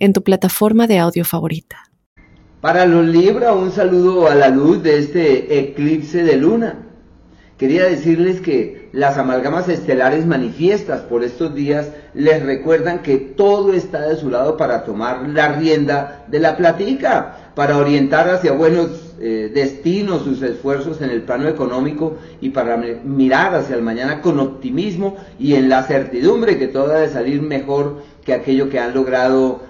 en tu plataforma de audio favorita. Para los Libra, un saludo a la luz de este eclipse de luna. Quería decirles que las amalgamas estelares manifiestas por estos días les recuerdan que todo está de su lado para tomar la rienda de la platica, para orientar hacia buenos eh, destinos sus esfuerzos en el plano económico y para mirar hacia el mañana con optimismo y en la certidumbre que todo ha de salir mejor que aquello que han logrado